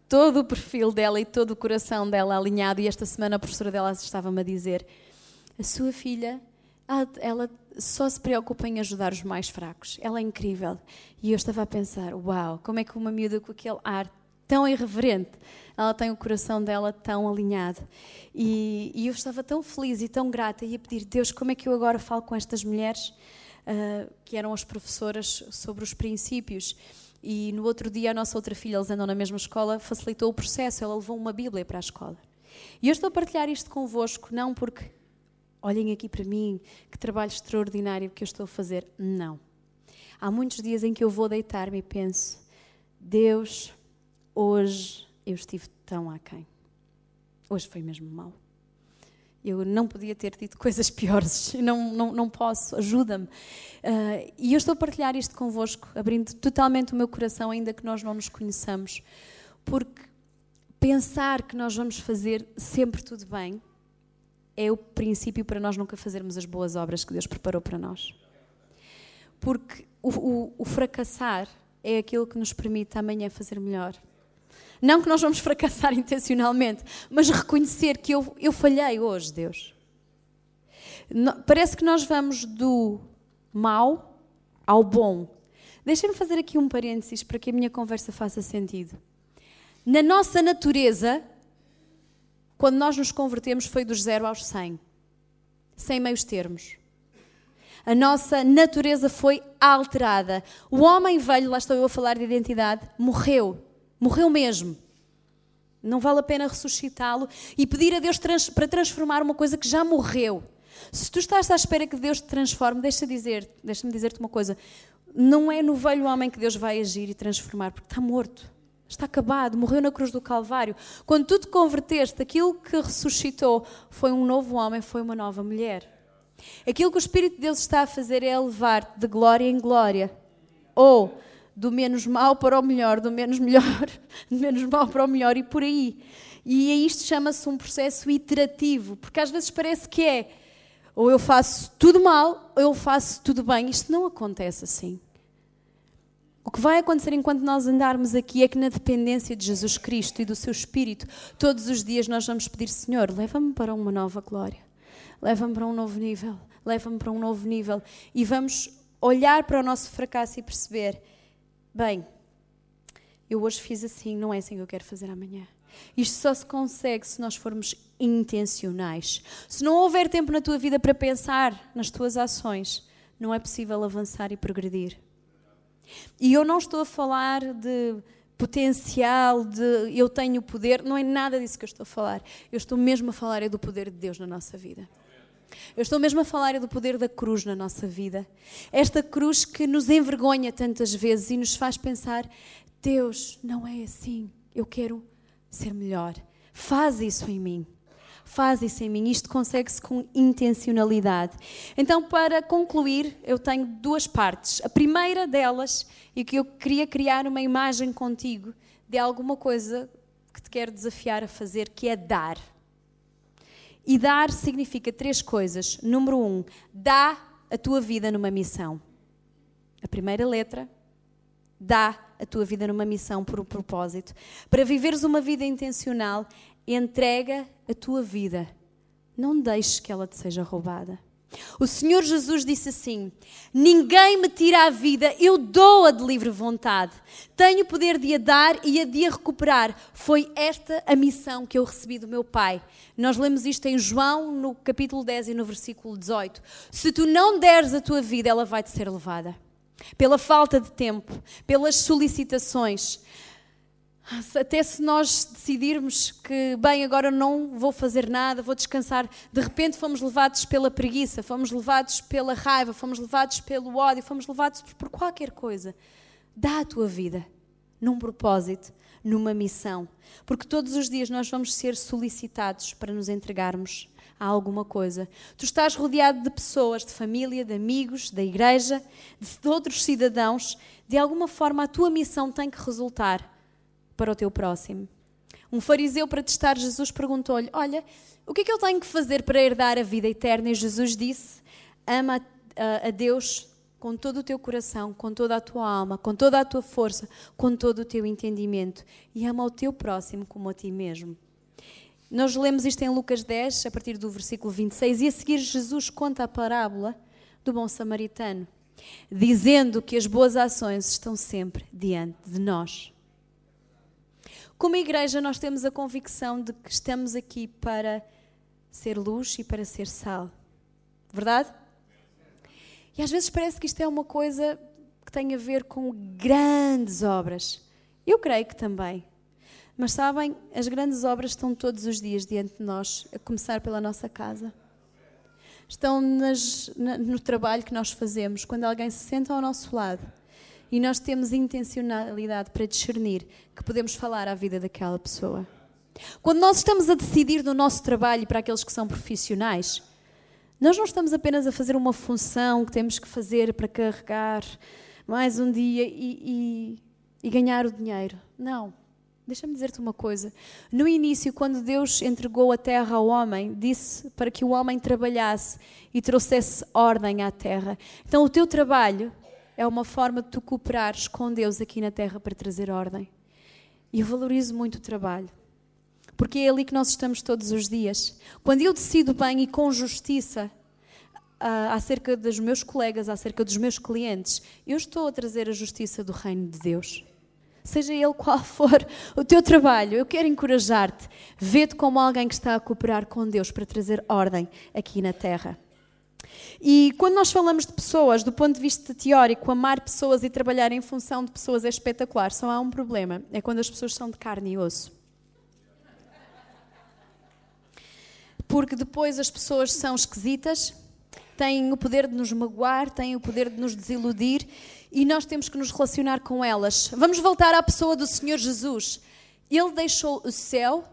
todo o perfil dela e todo o coração dela alinhado. E esta semana a professora dela estava-me a dizer: a sua filha, ela só se preocupa em ajudar os mais fracos. Ela é incrível. E eu estava a pensar: uau, como é que uma miúda com aquele ar tão irreverente, ela tem o coração dela tão alinhado. E, e eu estava tão feliz e tão grata e a pedir: Deus, como é que eu agora falo com estas mulheres? Uh, que eram as professoras sobre os princípios. E no outro dia, a nossa outra filha, eles andam na mesma escola, facilitou o processo, ela levou uma Bíblia para a escola. E eu estou a partilhar isto convosco, não porque olhem aqui para mim, que trabalho extraordinário que eu estou a fazer. Não. Há muitos dias em que eu vou deitar-me e penso: Deus, hoje eu estive tão aquém. Hoje foi mesmo mal. Eu não podia ter dito coisas piores, não, não, não posso, ajuda-me. Uh, e eu estou a partilhar isto convosco, abrindo totalmente o meu coração, ainda que nós não nos conheçamos, porque pensar que nós vamos fazer sempre tudo bem é o princípio para nós nunca fazermos as boas obras que Deus preparou para nós. Porque o, o, o fracassar é aquilo que nos permite amanhã fazer melhor. Não que nós vamos fracassar intencionalmente, mas reconhecer que eu, eu falhei hoje, Deus. Parece que nós vamos do mal ao bom. Deixem-me fazer aqui um parênteses para que a minha conversa faça sentido. Na nossa natureza, quando nós nos convertemos, foi dos zero aos cem, sem meios termos. A nossa natureza foi alterada. O homem velho, lá estou eu a falar de identidade, morreu. Morreu mesmo. Não vale a pena ressuscitá-lo e pedir a Deus trans, para transformar uma coisa que já morreu. Se tu estás à espera que Deus te transforme, deixa dizer, deixa-me dizer-te uma coisa. Não é no velho homem que Deus vai agir e transformar, porque está morto. Está acabado, morreu na cruz do Calvário. Quando tu te converteste, aquilo que ressuscitou foi um novo homem, foi uma nova mulher. Aquilo que o Espírito de Deus está a fazer é levar-te de glória em glória. Ou do menos mal para o melhor, do menos melhor, do menos mal para o melhor e por aí. E isto chama-se um processo iterativo, porque às vezes parece que é ou eu faço tudo mal ou eu faço tudo bem. Isto não acontece assim. O que vai acontecer enquanto nós andarmos aqui é que, na dependência de Jesus Cristo e do seu Espírito, todos os dias nós vamos pedir: Senhor, leva-me para uma nova glória, leva-me para um novo nível, leva-me para um novo nível. E vamos olhar para o nosso fracasso e perceber: bem, eu hoje fiz assim, não é assim que eu quero fazer amanhã. Isto só se consegue se nós formos intencionais. Se não houver tempo na tua vida para pensar nas tuas ações, não é possível avançar e progredir. E eu não estou a falar de potencial, de eu tenho poder, não é nada disso que eu estou a falar. Eu estou mesmo a falar é do poder de Deus na nossa vida. Eu estou mesmo a falar é do poder da cruz na nossa vida. Esta cruz que nos envergonha tantas vezes e nos faz pensar: Deus, não é assim. Eu quero ser melhor. Faz isso em mim. Faz isso em mim. Isto consegue-se com intencionalidade. Então, para concluir, eu tenho duas partes. A primeira delas, e que eu queria criar uma imagem contigo de alguma coisa que te quero desafiar a fazer, que é dar. E dar significa três coisas. Número um, dá a tua vida numa missão. A primeira letra, dá a tua vida numa missão por um propósito. Para viveres uma vida intencional, entrega a tua vida. Não deixes que ela te seja roubada. O Senhor Jesus disse assim: Ninguém me tira a vida, eu dou-a de livre vontade. Tenho o poder de a dar e a de a recuperar. Foi esta a missão que eu recebi do meu Pai. Nós lemos isto em João, no capítulo 10 e no versículo 18. Se tu não deres a tua vida, ela vai te ser levada. Pela falta de tempo, pelas solicitações, até se nós decidirmos que, bem, agora não vou fazer nada, vou descansar, de repente fomos levados pela preguiça, fomos levados pela raiva, fomos levados pelo ódio, fomos levados por qualquer coisa. Dá a tua vida num propósito, numa missão, porque todos os dias nós vamos ser solicitados para nos entregarmos a alguma coisa. Tu estás rodeado de pessoas, de família, de amigos, da igreja, de outros cidadãos. De alguma forma, a tua missão tem que resultar para o teu próximo. Um fariseu, para testar Jesus, perguntou-lhe: Olha, o que é que eu tenho que fazer para herdar a vida eterna? E Jesus disse: Ama a, a Deus com todo o teu coração, com toda a tua alma, com toda a tua força, com todo o teu entendimento. E ama o teu próximo como a ti mesmo. Nós lemos isto em Lucas 10, a partir do versículo 26, e a seguir Jesus conta a parábola do bom samaritano, dizendo que as boas ações estão sempre diante de nós. Como igreja, nós temos a convicção de que estamos aqui para ser luz e para ser sal. Verdade? E às vezes parece que isto é uma coisa que tem a ver com grandes obras. Eu creio que também. Mas sabem, as grandes obras estão todos os dias diante de nós, a começar pela nossa casa. Estão nas, no trabalho que nós fazemos, quando alguém se senta ao nosso lado e nós temos intencionalidade para discernir que podemos falar à vida daquela pessoa. Quando nós estamos a decidir do nosso trabalho para aqueles que são profissionais, nós não estamos apenas a fazer uma função que temos que fazer para carregar mais um dia e, e, e ganhar o dinheiro. Não. Deixa-me dizer-te uma coisa. No início, quando Deus entregou a terra ao homem, disse para que o homem trabalhasse e trouxesse ordem à terra. Então, o teu trabalho é uma forma de tu cooperares com Deus aqui na terra para trazer ordem. E eu valorizo muito o trabalho. Porque é ali que nós estamos todos os dias. Quando eu decido bem e com justiça uh, acerca dos meus colegas, acerca dos meus clientes, eu estou a trazer a justiça do reino de Deus. seja ele qual for o teu trabalho, eu quero encorajar-te. Vê-te como alguém que está a cooperar com Deus para trazer ordem aqui na terra. E quando nós falamos de pessoas, do ponto de vista teórico, amar pessoas e trabalhar em função de pessoas é espetacular. Só há um problema: é quando as pessoas são de carne e osso. Porque depois as pessoas são esquisitas, têm o poder de nos magoar, têm o poder de nos desiludir e nós temos que nos relacionar com elas. Vamos voltar à pessoa do Senhor Jesus. Ele deixou o céu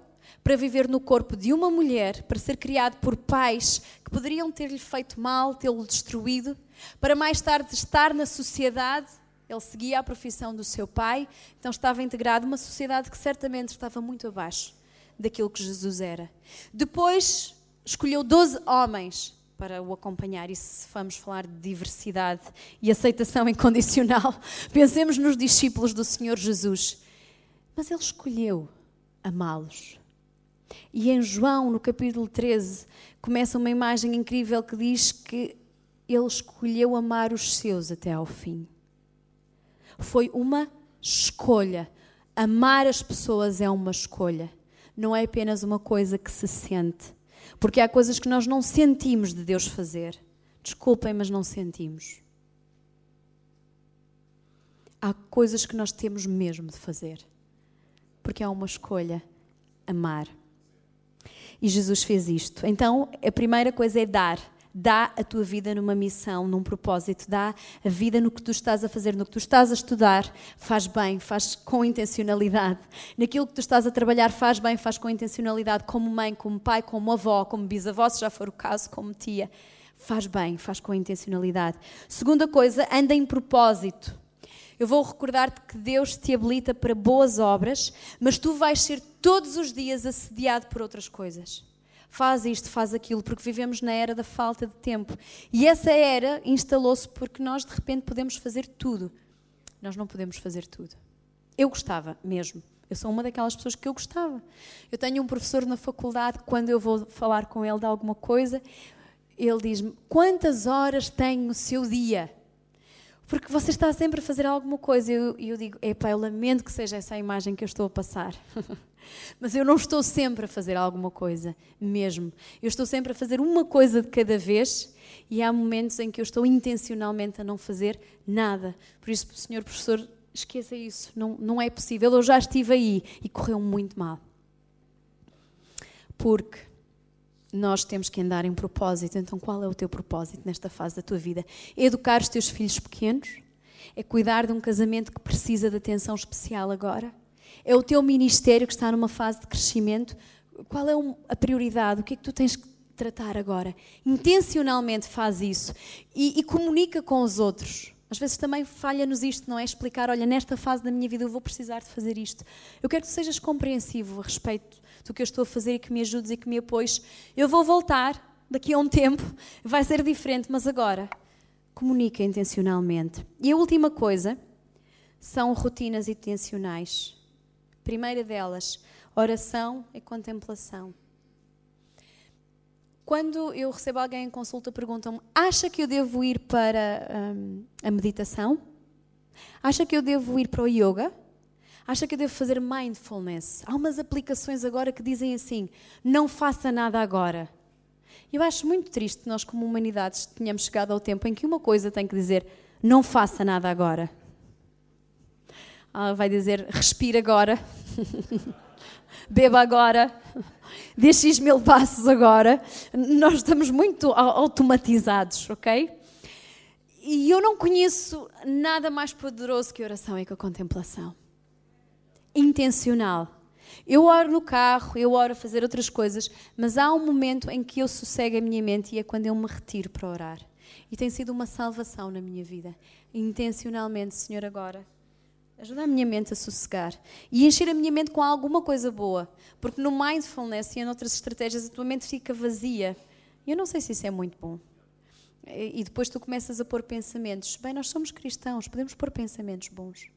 para viver no corpo de uma mulher, para ser criado por pais que poderiam ter-lhe feito mal, tê-lo destruído, para mais tarde estar na sociedade. Ele seguia a profissão do seu pai, então estava integrado numa sociedade que certamente estava muito abaixo daquilo que Jesus era. Depois escolheu 12 homens para o acompanhar. E se vamos falar de diversidade e aceitação incondicional, pensemos nos discípulos do Senhor Jesus. Mas ele escolheu amá-los. E em João, no capítulo 13, começa uma imagem incrível que diz que ele escolheu amar os seus até ao fim. Foi uma escolha. Amar as pessoas é uma escolha. Não é apenas uma coisa que se sente. Porque há coisas que nós não sentimos de Deus fazer. Desculpem, mas não sentimos. Há coisas que nós temos mesmo de fazer. Porque é uma escolha amar. E Jesus fez isto. Então, a primeira coisa é dar. Dá a tua vida numa missão, num propósito. Dá a vida no que tu estás a fazer, no que tu estás a estudar. Faz bem, faz com intencionalidade. Naquilo que tu estás a trabalhar, faz bem, faz com intencionalidade. Como mãe, como pai, como avó, como bisavó, se já for o caso, como tia. Faz bem, faz com intencionalidade. Segunda coisa, anda em propósito. Eu vou recordar-te que Deus te habilita para boas obras, mas tu vais ser todos os dias assediado por outras coisas. Faz isto, faz aquilo, porque vivemos na era da falta de tempo. E essa era instalou-se porque nós de repente podemos fazer tudo. Nós não podemos fazer tudo. Eu gostava mesmo. Eu sou uma daquelas pessoas que eu gostava. Eu tenho um professor na faculdade, quando eu vou falar com ele de alguma coisa, ele diz-me: Quantas horas tem o seu dia? Porque você está sempre a fazer alguma coisa. E eu, eu digo: Epá, eu lamento que seja essa a imagem que eu estou a passar. Mas eu não estou sempre a fazer alguma coisa, mesmo. Eu estou sempre a fazer uma coisa de cada vez e há momentos em que eu estou intencionalmente a não fazer nada. Por isso, senhor professor, esqueça isso. Não, não é possível. Eu já estive aí e correu muito mal. Porque nós temos que andar em propósito. Então, qual é o teu propósito nesta fase da tua vida? É educar os teus filhos pequenos? É cuidar de um casamento que precisa de atenção especial agora? É o teu ministério que está numa fase de crescimento? Qual é a prioridade? O que é que tu tens que tratar agora? Intencionalmente faz isso e, e comunica com os outros. Às vezes também falha-nos isto, não é? Explicar, olha, nesta fase da minha vida eu vou precisar de fazer isto. Eu quero que tu sejas compreensivo a respeito do que eu estou a fazer e que me ajudes e que me apoies. Eu vou voltar daqui a um tempo, vai ser diferente, mas agora comunica intencionalmente. E a última coisa são rotinas intencionais. Primeira delas, oração e contemplação. Quando eu recebo alguém em consulta, perguntam-me: acha que eu devo ir para hum, a meditação? Acha que eu devo ir para o yoga? Acha que eu devo fazer mindfulness? Há umas aplicações agora que dizem assim: não faça nada agora. Eu acho muito triste que nós, como humanidades, tenhamos chegado ao tempo em que uma coisa tem que dizer: não faça nada agora. Ela vai dizer: respira agora, beba agora, dê X mil passos agora. Nós estamos muito automatizados, ok? E eu não conheço nada mais poderoso que a oração e que a contemplação. Intencional. Eu oro no carro, eu oro a fazer outras coisas, mas há um momento em que eu sossego a minha mente e é quando eu me retiro para orar. E tem sido uma salvação na minha vida. Intencionalmente, Senhor, agora Ajuda a minha mente a sossegar e encher a minha mente com alguma coisa boa. Porque no mindfulness e em outras estratégias a tua mente fica vazia. E eu não sei se isso é muito bom. E depois tu começas a pôr pensamentos. Bem, nós somos cristãos, podemos pôr pensamentos bons.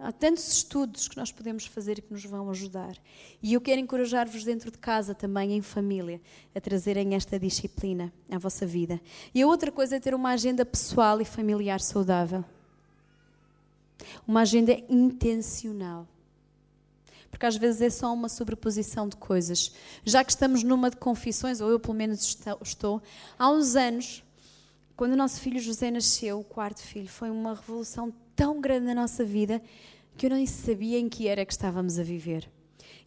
Há tantos estudos que nós podemos fazer e que nos vão ajudar. E eu quero encorajar-vos dentro de casa também, em família, a trazerem esta disciplina à vossa vida. E a outra coisa é ter uma agenda pessoal e familiar saudável. Uma agenda intencional. Porque às vezes é só uma sobreposição de coisas. Já que estamos numa de confissões, ou eu pelo menos estou, há uns anos, quando o nosso filho José nasceu, o quarto filho, foi uma revolução tão grande na nossa vida que eu nem sabia em que era que estávamos a viver.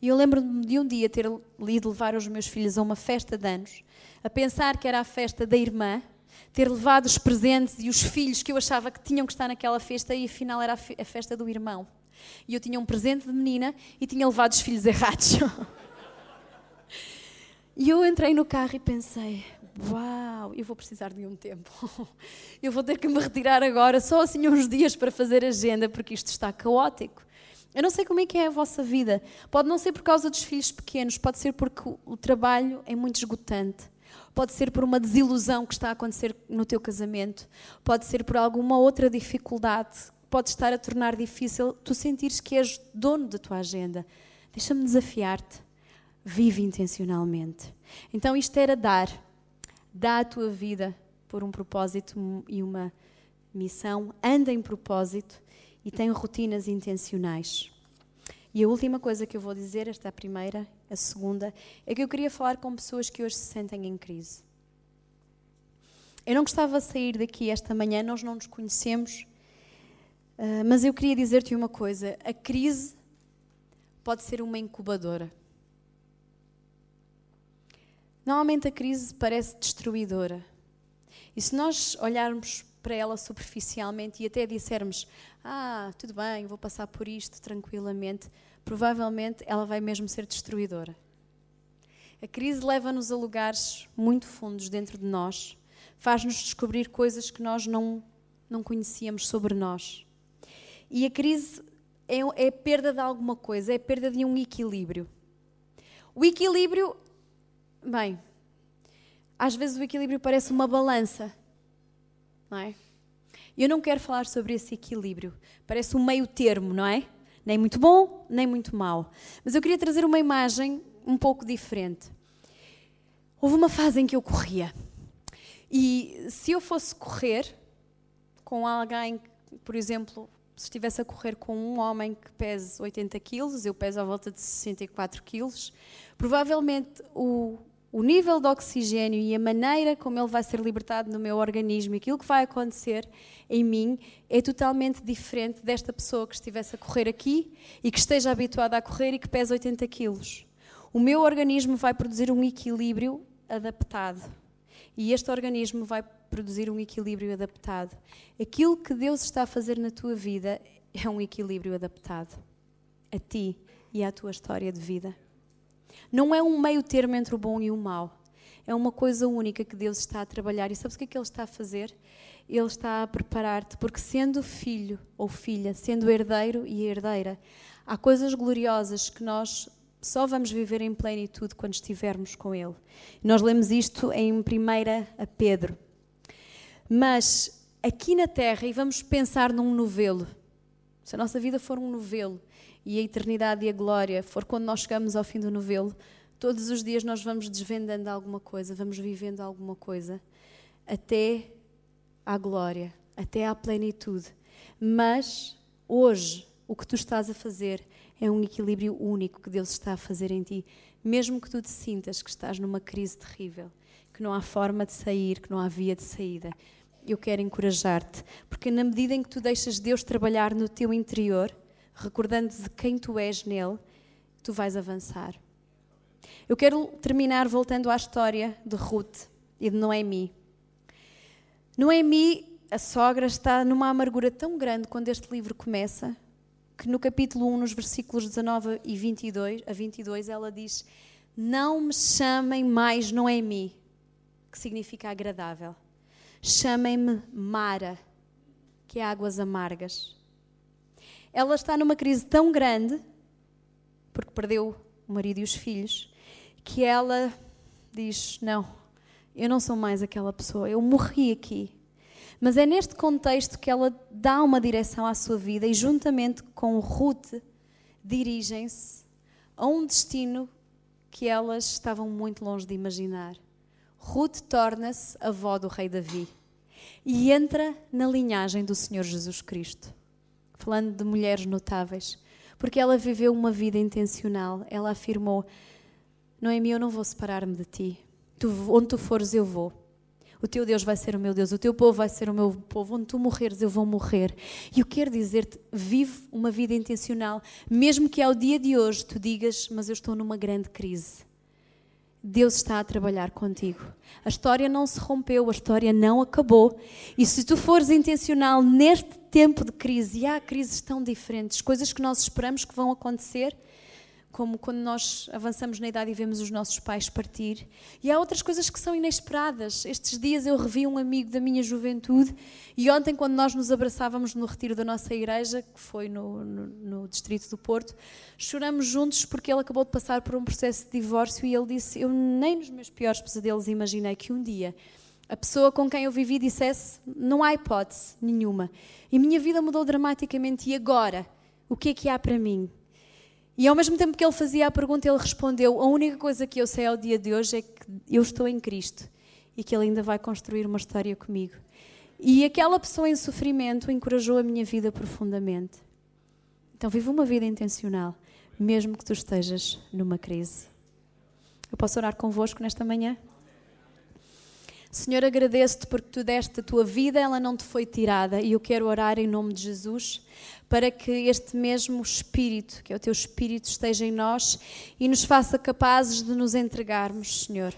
E eu lembro-me de um dia ter ido levar os meus filhos a uma festa de anos, a pensar que era a festa da irmã, ter levado os presentes e os filhos que eu achava que tinham que estar naquela festa e afinal era a festa do irmão. E eu tinha um presente de menina e tinha levado os filhos errados. e eu entrei no carro e pensei: Uau, eu vou precisar de um tempo. Eu vou ter que me retirar agora, só assim uns dias para fazer agenda, porque isto está caótico. Eu não sei como é que é a vossa vida. Pode não ser por causa dos filhos pequenos, pode ser porque o trabalho é muito esgotante. Pode ser por uma desilusão que está a acontecer no teu casamento. Pode ser por alguma outra dificuldade pode estar a tornar difícil tu sentires que és dono da tua agenda. Deixa-me desafiar-te. Vive intencionalmente. Então isto era dar. Dá a tua vida por um propósito e uma missão. Anda em propósito e tem rotinas intencionais. E a última coisa que eu vou dizer, esta é a primeira, a segunda, é que eu queria falar com pessoas que hoje se sentem em crise. Eu não gostava de sair daqui esta manhã, nós não nos conhecemos, ah, mas eu queria dizer-te uma coisa: a crise pode ser uma incubadora. Normalmente a crise parece destruidora. E se nós olharmos para ela superficialmente e até dissermos: Ah, tudo bem, vou passar por isto tranquilamente, provavelmente ela vai mesmo ser destruidora. A crise leva-nos a lugares muito fundos dentro de nós, faz-nos descobrir coisas que nós não, não conhecíamos sobre nós. E a crise é, é perda de alguma coisa, é perda de um equilíbrio. O equilíbrio, bem, às vezes o equilíbrio parece uma balança não é? Eu não quero falar sobre esse equilíbrio. Parece um meio termo, não é? Nem muito bom, nem muito mau. Mas eu queria trazer uma imagem um pouco diferente. Houve uma fase em que eu corria. E se eu fosse correr com alguém, por exemplo, se estivesse a correr com um homem que pese 80 quilos, eu peso à volta de 64 quilos, provavelmente o, o nível de oxigênio e a maneira como ele vai ser libertado no meu organismo, aquilo que vai acontecer em mim, é totalmente diferente desta pessoa que estivesse a correr aqui e que esteja habituada a correr e que pesa 80 quilos. O meu organismo vai produzir um equilíbrio adaptado. E este organismo vai produzir um equilíbrio adaptado. Aquilo que Deus está a fazer na tua vida é um equilíbrio adaptado a ti e à tua história de vida. Não é um meio termo entre o bom e o mau. É uma coisa única que Deus está a trabalhar. E sabes o que é que Ele está a fazer? Ele está a preparar-te, porque sendo filho ou filha, sendo herdeiro e herdeira, há coisas gloriosas que nós só vamos viver em plenitude quando estivermos com Ele. Nós lemos isto em 1 a Pedro. Mas aqui na Terra, e vamos pensar num novelo, se a nossa vida for um novelo, e a eternidade e a glória for quando nós chegamos ao fim do novelo, todos os dias nós vamos desvendando alguma coisa, vamos vivendo alguma coisa, até à glória, até à plenitude. Mas hoje, o que tu estás a fazer é um equilíbrio único que Deus está a fazer em ti, mesmo que tu te sintas que estás numa crise terrível, que não há forma de sair, que não há via de saída. Eu quero encorajar-te, porque na medida em que tu deixas Deus trabalhar no teu interior, recordando de quem tu és nele, tu vais avançar. Eu quero terminar voltando à história de Ruth e de Noemi. Noemi, a sogra, está numa amargura tão grande quando este livro começa, que no capítulo 1, nos versículos 19 e 22, a 22, ela diz: Não me chamem mais Noemi, que significa agradável. Chamem-me Mara, que é águas amargas ela está numa crise tão grande, porque perdeu o marido e os filhos, que ela diz: Não, eu não sou mais aquela pessoa, eu morri aqui. Mas é neste contexto que ela dá uma direção à sua vida e, juntamente com Ruth, dirigem-se a um destino que elas estavam muito longe de imaginar. Ruth torna-se avó do rei Davi e entra na linhagem do Senhor Jesus Cristo falando de mulheres notáveis, porque ela viveu uma vida intencional. Ela afirmou: Noemi, eu não vou separar-me de ti. Tu, onde tu fores, eu vou. O teu Deus vai ser o meu Deus, o teu povo vai ser o meu povo. Onde tu morreres, eu vou morrer. E eu quero dizer-te: vive uma vida intencional, mesmo que ao dia de hoje tu digas, mas eu estou numa grande crise. Deus está a trabalhar contigo. A história não se rompeu, a história não acabou. E se tu fores intencional neste tempo de crise, e há crises tão diferentes, coisas que nós esperamos que vão acontecer, como quando nós avançamos na idade e vemos os nossos pais partir. E há outras coisas que são inesperadas. Estes dias eu revi um amigo da minha juventude e ontem, quando nós nos abraçávamos no retiro da nossa igreja, que foi no, no, no Distrito do Porto, choramos juntos porque ele acabou de passar por um processo de divórcio e ele disse: Eu nem nos meus piores pesadelos imaginei que um dia a pessoa com quem eu vivi dissesse: Não há hipótese nenhuma. E minha vida mudou dramaticamente. E agora? O que é que há para mim? E ao mesmo tempo que ele fazia a pergunta, ele respondeu: A única coisa que eu sei ao dia de hoje é que eu estou em Cristo e que ele ainda vai construir uma história comigo. E aquela pessoa em sofrimento encorajou a minha vida profundamente. Então, vive uma vida intencional, mesmo que tu estejas numa crise. Eu posso orar convosco nesta manhã? Senhor, agradeço-te porque tu deste a tua vida, ela não te foi tirada, e eu quero orar em nome de Jesus para que este mesmo Espírito, que é o teu Espírito, esteja em nós e nos faça capazes de nos entregarmos, Senhor,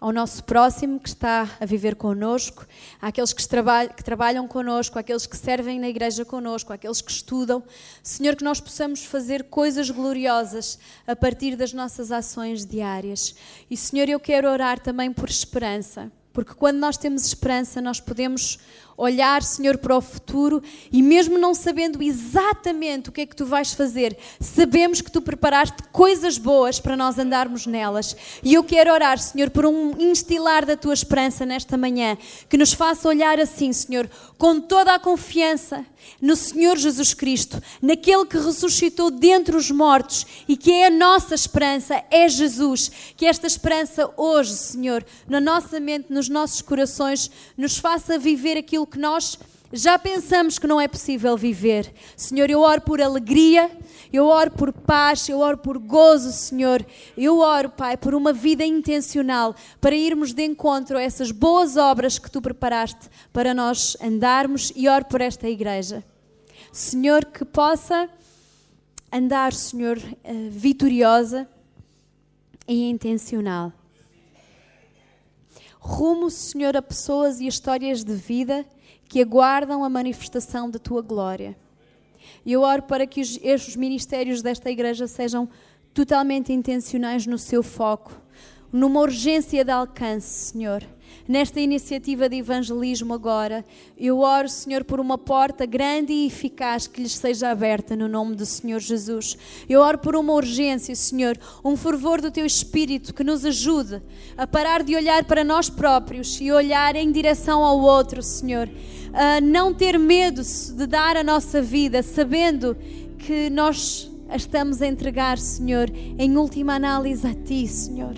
ao nosso próximo que está a viver connosco, àqueles que, trabalham, que trabalham connosco, àqueles que servem na igreja connosco, àqueles que estudam. Senhor, que nós possamos fazer coisas gloriosas a partir das nossas ações diárias. E, Senhor, eu quero orar também por esperança porque quando nós temos esperança, nós podemos olhar, Senhor, para o futuro e, mesmo não sabendo exatamente o que é que tu vais fazer, sabemos que tu preparaste coisas boas para nós andarmos nelas. E eu quero orar, Senhor, por um instilar da tua esperança nesta manhã, que nos faça olhar assim, Senhor, com toda a confiança no Senhor Jesus Cristo, naquele que ressuscitou dentre os mortos e que é a nossa esperança, é Jesus. Que esta esperança hoje, Senhor, na nossa mente, nos nossos corações, nos faça viver aquilo que nós já pensamos que não é possível viver. Senhor, eu oro por alegria, eu oro por paz, eu oro por gozo, Senhor. Eu oro, Pai, por uma vida intencional para irmos de encontro a essas boas obras que tu preparaste para nós andarmos e oro por esta igreja. Senhor, que possa andar, Senhor, eh, vitoriosa e intencional. Rumo, Senhor, a pessoas e histórias de vida que aguardam a manifestação da tua glória. E eu oro para que os, estes ministérios desta igreja sejam totalmente intencionais no seu foco, numa urgência de alcance, Senhor nesta iniciativa de evangelismo agora. Eu oro, Senhor, por uma porta grande e eficaz que lhes seja aberta no nome do Senhor Jesus. Eu oro por uma urgência, Senhor, um fervor do teu espírito que nos ajude a parar de olhar para nós próprios e olhar em direção ao outro, Senhor. A não ter medo de dar a nossa vida, sabendo que nós a estamos a entregar, Senhor, em última análise a Ti, Senhor.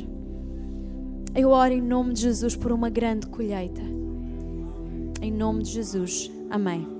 Eu oro em nome de Jesus por uma grande colheita. Em nome de Jesus. Amém.